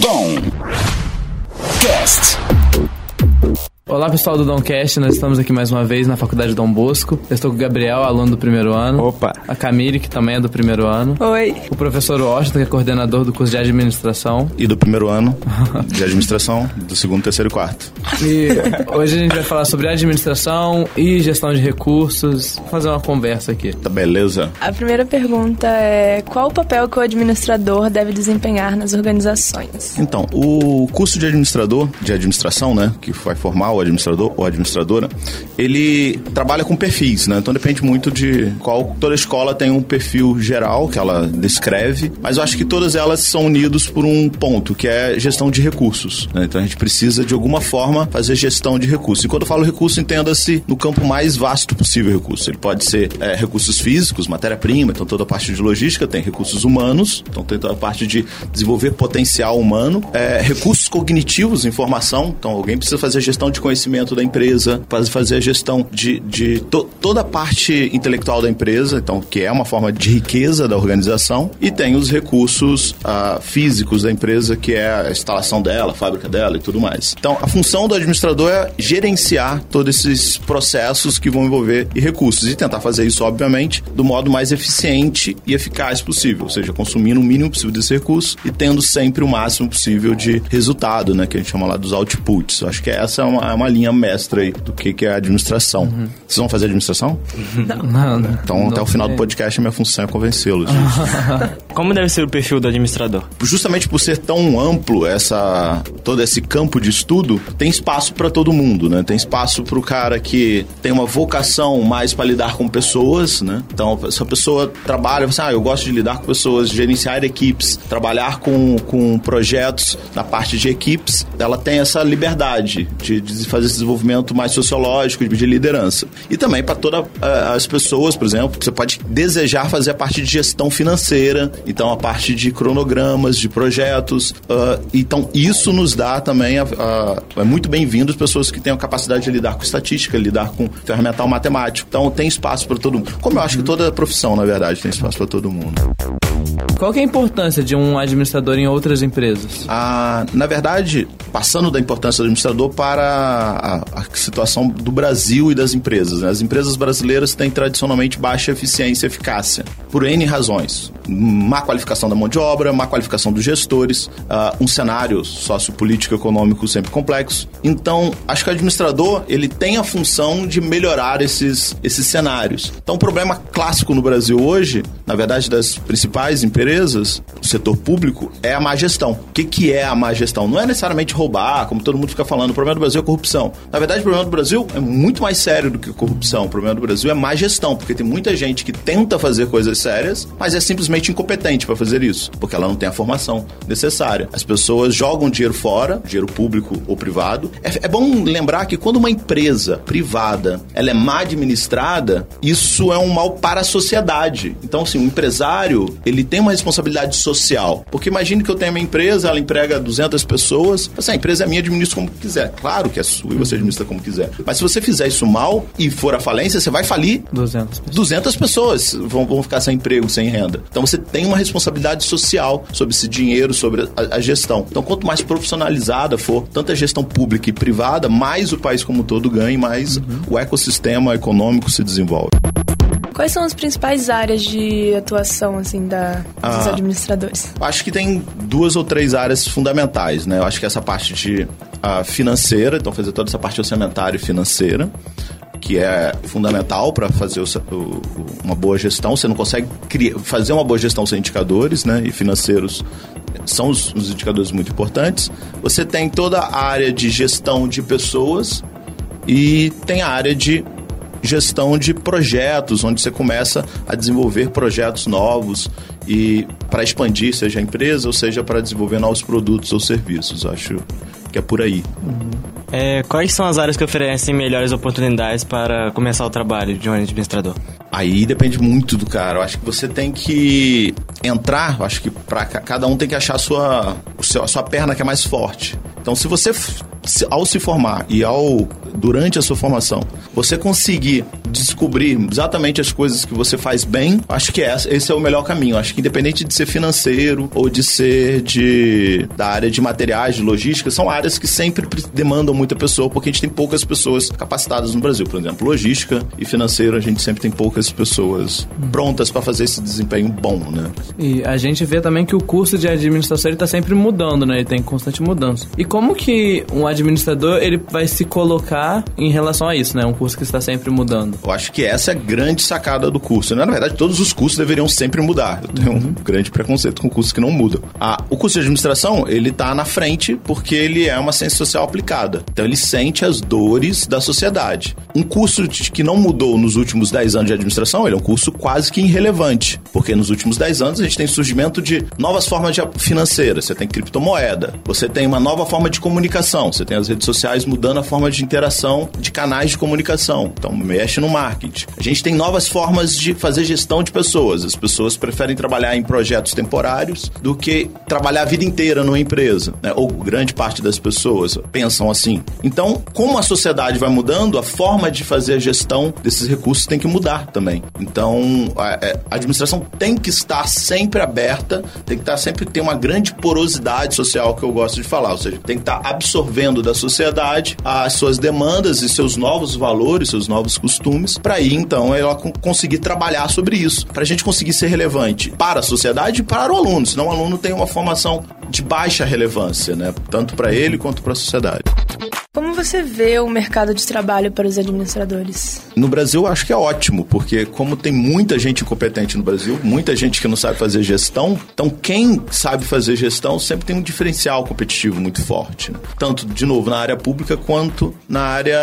Dom Cast. Olá pessoal do Domcast, nós estamos aqui mais uma vez na Faculdade Dom Bosco. Eu estou com o Gabriel, aluno do primeiro ano. Opa! A Camille, que também é do primeiro ano. Oi. O professor Washington, que é coordenador do curso de administração. E do primeiro ano de administração, do segundo, terceiro e quarto. E hoje a gente vai falar sobre administração e gestão de recursos. Vou fazer uma conversa aqui. Tá beleza? A primeira pergunta é: qual o papel que o administrador deve desempenhar nas organizações? Então, o curso de administrador, de administração, né, que vai formar o administrador ou administradora, ele trabalha com perfis, né? Então depende muito de qual. Toda escola tem um perfil geral que ela descreve, mas eu acho que todas elas são unidas por um ponto, que é gestão de recursos. Né? Então a gente precisa, de alguma forma, fazer gestão de recursos. E quando eu falo recurso, entenda-se no campo mais vasto possível recurso. Ele pode ser é, recursos físicos, matéria-prima, então toda a parte de logística, tem recursos humanos, então tem toda a parte de desenvolver potencial humano, é, recursos cognitivos, informação, então alguém precisa fazer gestão de conhecimento da empresa, fazer a gestão de, de to, toda a parte intelectual da empresa, então que é uma forma de riqueza da organização, e tem os recursos uh, físicos da empresa, que é a instalação dela, a fábrica dela e tudo mais. Então, a função do administrador é gerenciar todos esses processos que vão envolver e recursos e tentar fazer isso, obviamente, do modo mais eficiente e eficaz possível, ou seja, consumindo o mínimo possível desse recurso e tendo sempre o máximo possível de resultado, né, que a gente chama lá dos outputs. Eu acho que essa é uma, uma linha mestra aí do que, que é a administração. Uhum. Vocês vão fazer administração? Não. Não, não. Então, não até o final sei. do podcast, a minha função é convencê-los disso. Como deve ser o perfil do administrador? Justamente por ser tão amplo essa todo esse campo de estudo, tem espaço para todo mundo, né? Tem espaço para o cara que tem uma vocação mais para lidar com pessoas, né? Então, se a pessoa trabalha, você, ah, eu gosto de lidar com pessoas, gerenciar equipes, trabalhar com, com projetos na parte de equipes, ela tem essa liberdade de, de fazer esse desenvolvimento mais sociológico, de liderança. E também para todas as pessoas, por exemplo, você pode desejar fazer a parte de gestão financeira, então a parte de cronogramas, de projetos. Uh, então isso nos dá também, a, a, é muito bem-vindo as pessoas que têm a capacidade de lidar com estatística, lidar com ferramental matemático. Então tem espaço para todo mundo. Como eu acho que toda profissão, na verdade, tem espaço para todo mundo. Qual é a importância de um administrador em outras empresas? Ah, na verdade, passando da importância do administrador para a, a situação do Brasil e das empresas. Né? As empresas brasileiras têm tradicionalmente baixa eficiência e eficácia, por N razões. Má qualificação da mão de obra, má qualificação dos gestores, ah, um cenário sociopolítico econômico sempre complexo. Então, acho que o administrador ele tem a função de melhorar esses, esses cenários. Então, o problema clássico no Brasil hoje, na verdade, das principais empresas, do setor público, é a má gestão. O que, que é a má gestão? Não é necessariamente roubar, como todo mundo fica falando. O problema do Brasil é corrupção. Na verdade, o problema do Brasil é muito mais sério do que corrupção. O problema do Brasil é má gestão, porque tem muita gente que tenta fazer coisas sérias, mas é simplesmente incompetente para fazer isso, porque ela não tem a formação necessária. As pessoas jogam dinheiro fora, dinheiro público ou privado. É, é bom lembrar que quando uma empresa privada ela é má administrada, isso é um mal para a sociedade. Então, assim, o empresário ele tem uma responsabilidade social, porque imagine que eu tenho uma empresa, ela emprega 200 pessoas, assim, a empresa é minha, administra como quiser. Claro que é sua e você administra como quiser. Mas se você fizer isso mal e for à falência, você vai falir 200 pessoas. 200 pessoas vão, vão ficar sem emprego, sem renda. Então você tem uma responsabilidade social sobre esse dinheiro, sobre a, a gestão. Então quanto mais profissionalizada for tanto a gestão pública e privada, mais o país como um todo ganha e mais Uhum. o ecossistema econômico se desenvolve. Quais são as principais áreas de atuação, assim, da, dos Ah. administradores? Acho que tem duas ou três áreas fundamentais, né? Eu acho que essa parte de ah, financeira, então fazer toda essa parte orçamentária e financeira, que é fundamental para fazer o o- uma boa gestão. Você não consegue criar, fazer uma boa gestão sem indicadores, né? E financeiros são os, os indicadores muito importantes. Você tem toda a área de gestão de pessoas e tem a área de gestão de projetos, onde você começa a desenvolver projetos novos e para expandir, seja a empresa ou seja para desenvolver novos produtos ou serviços. Acho que é por aí. É, quais são as áreas que oferecem melhores oportunidades para começar o trabalho de um administrador? Aí depende muito do cara. Eu acho que você tem que entrar, acho que para cada um tem que achar a sua, a sua perna que é mais forte. Então, se você ao se formar e ao durante a sua formação, você conseguir descobrir exatamente as coisas que você faz bem, acho que esse é o melhor caminho. Acho que independente de ser financeiro ou de ser de da área de materiais, de logística, são áreas que sempre demandam muita pessoa, porque a gente tem poucas pessoas capacitadas no Brasil. Por exemplo, logística e financeiro, a gente sempre tem poucas pessoas prontas para fazer esse desempenho bom, né? E a gente vê também que o curso de administração está sempre mudando, né? Ele tem constante mudança. E como que um administrador ele vai se colocar em relação a isso, né? Um curso que está sempre mudando. Eu acho que essa é a grande sacada do curso. Né? Na verdade, todos os cursos deveriam sempre mudar. Eu tenho uhum. um grande preconceito com cursos que não mudam. Ah, o curso de administração, ele tá na frente porque ele é uma ciência social aplicada. Então ele sente as dores da sociedade. Um curso que não mudou nos últimos 10 anos de administração, ele é um curso quase que irrelevante, porque nos últimos 10 anos a gente tem surgimento de novas formas de financeiras. Você tem criptomoeda, você tem uma nova forma de comunicação, você tem as redes sociais mudando a forma de interação de canais de comunicação. Então mexe no marketing. A gente tem novas formas de fazer gestão de pessoas. As pessoas preferem trabalhar em projetos temporários do que trabalhar a vida inteira numa empresa, né? ou grande parte das pessoas pensam assim. Então, como a sociedade vai mudando, a forma de fazer a gestão desses recursos tem que mudar também. Então, a, é, administração tem que estar sempre aberta, tem que estar sempre ter uma grande porosidade social que eu gosto de falar, ou seja, tem que estar absorvendo da sociedade as suas demandas e seus novos valores, seus novos costumes, para aí então ela conseguir trabalhar sobre isso, para a gente conseguir ser relevante para a sociedade e para o aluno, senão o aluno tem uma formação de baixa relevância, né? Tanto para ele quanto para a sociedade. Como você vê o mercado de trabalho para os administradores? No Brasil, eu acho que é ótimo, porque como tem muita gente incompetente no Brasil, muita gente que não sabe fazer gestão, então quem sabe fazer gestão sempre tem um diferencial competitivo muito forte. Né? Tanto, de novo, na área pública quanto na área,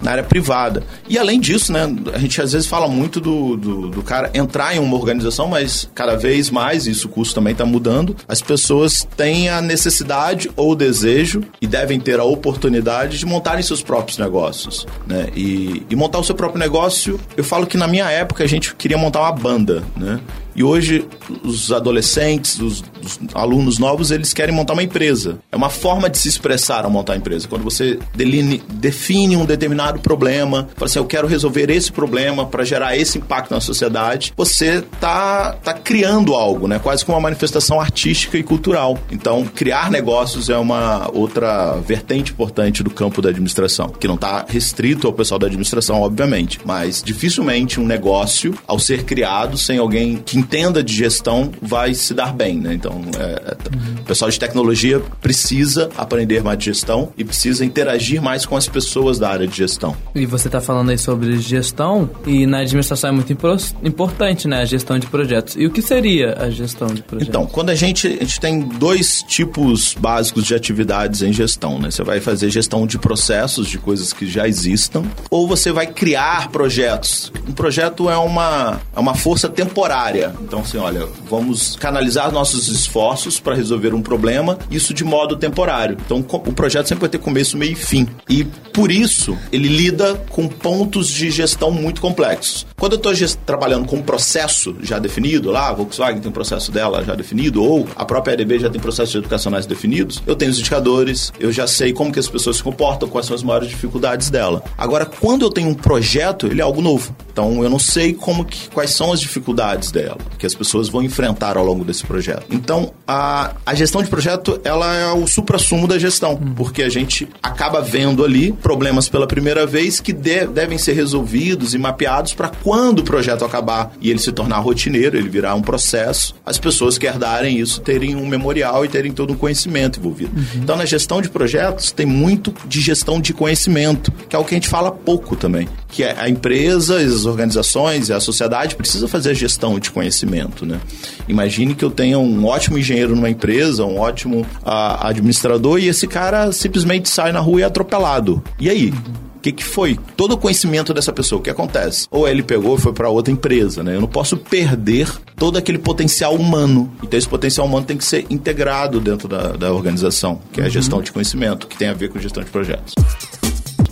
na área privada. E além disso, né, a gente às vezes fala muito do, do, do cara entrar em uma organização, mas cada vez mais, isso o custo também está mudando, as pessoas têm a necessidade ou o desejo e devem ter a oportunidade de montarem seus próprios negócios, né? E, e montar o seu próprio negócio, eu falo que na minha época a gente queria montar uma banda, né? E hoje os adolescentes, os, os, alunos novos, eles querem montar uma empresa. É uma forma de se expressar ao montar a empresa. Quando você deline, define um determinado problema, fala assim, eu quero resolver esse problema para gerar esse impacto na sociedade, você tá, tá criando algo, né? Quase como uma manifestação artística e cultural. Então, criar negócios é uma outra vertente importante do campo da administração, que não está restrito ao pessoal da administração, obviamente, mas dificilmente um negócio, ao ser criado sem alguém que entenda de gestão vai se dar bem, né? Então, é, o pessoal de tecnologia precisa aprender mais de gestão e precisa interagir mais com as pessoas da área de gestão. E você está falando aí sobre gestão e na administração é muito importante, né? A gestão de projetos. E o que seria a gestão de projetos? Então, quando a gente, a gente tem dois tipos básicos de atividades em gestão, né? Você vai fazer gestão de processos, de coisas que já existam, ou você vai criar projetos. Um projeto é uma, é uma força temporária. Então, assim, olha, vamos canalizar nossos esforços para resolver um problema, isso de modo temporário. Então, o projeto sempre vai ter começo, meio e fim. E por isso, ele lida com pontos de gestão muito complexos. Quando eu estou trabalhando com um processo já definido, lá, a Volkswagen tem um processo dela já definido, ou a própria EDB já tem processos educacionais definidos, eu tenho os indicadores, eu já sei como que as pessoas se comportam, quais são as maiores dificuldades dela. Agora, quando eu tenho um projeto, ele é algo novo. Então, eu não sei como que, quais são as dificuldades dela que as pessoas vão enfrentar ao longo desse projeto. Então, a, a gestão de projeto, ela é o supra-sumo da gestão, hum. porque a gente acaba vendo ali problemas pela primeira vez que de, devem ser resolvidos e mapeados para quando o projeto acabar e ele se tornar rotineiro, ele virar um processo, as pessoas que herdarem isso terem um memorial e terem todo um conhecimento envolvido. Uhum. Então, na gestão de projetos, tem muito de gestão de conhecimento, que é o que a gente fala pouco também, que é a empresa, as organizações e a sociedade precisa fazer a gestão de conhecimento né? Imagine que eu tenha um ótimo engenheiro numa empresa, um ótimo uh, administrador e esse cara simplesmente sai na rua e é atropelado. E aí? O que, que foi? Todo o conhecimento dessa pessoa, o que acontece? Ou ele pegou e foi para outra empresa, né? Eu não posso perder todo aquele potencial humano. Então, esse potencial humano tem que ser integrado dentro da, da organização, que é a gestão uhum. de conhecimento, que tem a ver com gestão de projetos.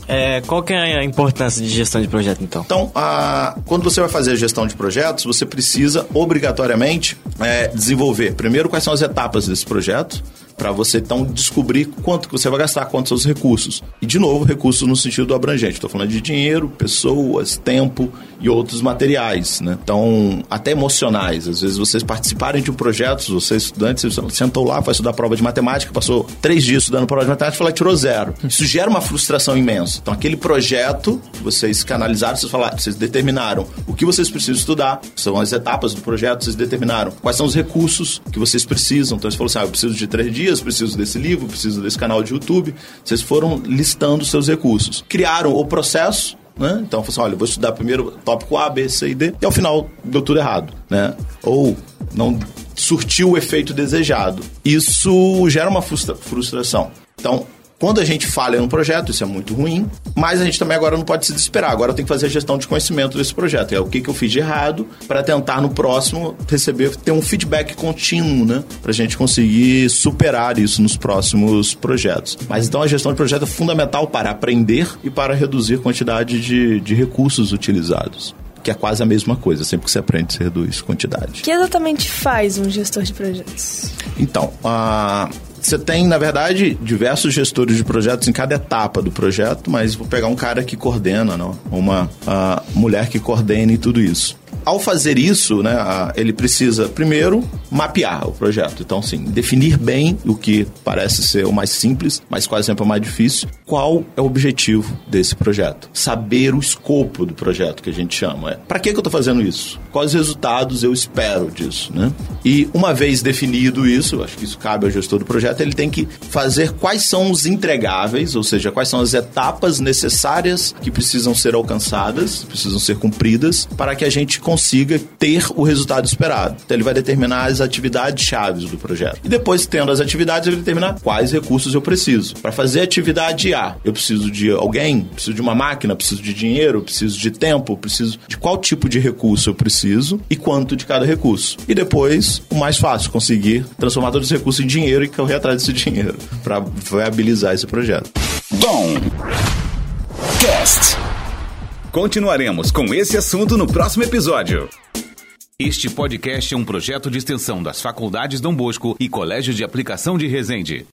É, qual que é a importância de gestão de projeto, então? Então, a, quando você vai fazer a gestão de projetos, você precisa obrigatoriamente é, desenvolver, primeiro, quais são as etapas desse projeto, para você então descobrir quanto que você vai gastar, quantos os recursos. E de novo, recursos no sentido abrangente. Estou falando de dinheiro, pessoas, tempo e outros materiais, né? Então, até emocionais. Às vezes vocês participarem de um projeto, você estudante, você sentou lá, foi estudar prova de matemática, passou três dias estudando prova de matemática falou, tirou zero. Isso gera uma frustração imensa. Então, aquele projeto, vocês canalizaram, vocês falaram, vocês determinaram o que vocês precisam estudar, são as etapas do projeto, vocês determinaram quais são os recursos que vocês precisam. Então, você falou assim, ah, eu preciso de três dias, preciso desse livro, preciso desse canal de YouTube. Vocês foram listando seus recursos. Criaram o processo, né? Então, assim, olha, vou estudar primeiro tópico A, B, C e D, e ao final deu tudo errado, né? Ou não surtiu o efeito desejado. Isso gera uma frustra frustração. Então, quando a gente falha num projeto, isso é muito ruim, mas a gente também agora não pode se desesperar. Agora tem que fazer a gestão de conhecimento desse projeto. É o que, que eu fiz de errado para tentar no próximo receber, ter um feedback contínuo, né? Para a gente conseguir superar isso nos próximos projetos. Mas então a gestão de projeto é fundamental para aprender e para reduzir a quantidade de, de recursos utilizados que é quase a mesma coisa. Sempre que você aprende, você reduz quantidade. O que exatamente faz um gestor de projetos? Então, a você tem, na verdade, diversos gestores de projetos em cada etapa do projeto, mas vou pegar um cara que coordena, não? uma mulher que coordene tudo isso ao fazer isso, né, ele precisa primeiro mapear o projeto. Então, sim, definir bem o que parece ser o mais simples, mas quase sempre o mais difícil. Qual é o objetivo desse projeto? Saber o escopo do projeto que a gente chama. É, para que, que eu estou fazendo isso? Quais resultados eu espero disso, né? E uma vez definido isso, acho que isso cabe ao gestor do projeto, ele tem que fazer quais são os entregáveis, ou seja, quais são as etapas necessárias que precisam ser alcançadas, precisam ser cumpridas para que a gente consiga consiga ter o resultado esperado. Então ele vai determinar as atividades chaves do projeto. E depois, tendo as atividades, ele vai determinar quais recursos eu preciso. Para fazer atividade A, eu preciso de alguém, preciso de uma máquina, preciso de dinheiro, preciso de tempo, preciso de qual tipo de recurso eu preciso e quanto de cada recurso. E depois, o mais fácil, conseguir transformar todos os recursos em dinheiro e correr atrás desse dinheiro para viabilizar esse projeto. Bom. Cast. Continuaremos com esse assunto no próximo episódio. Este podcast é um projeto de extensão das Faculdades Dom Bosco e Colégio de Aplicação de Resende.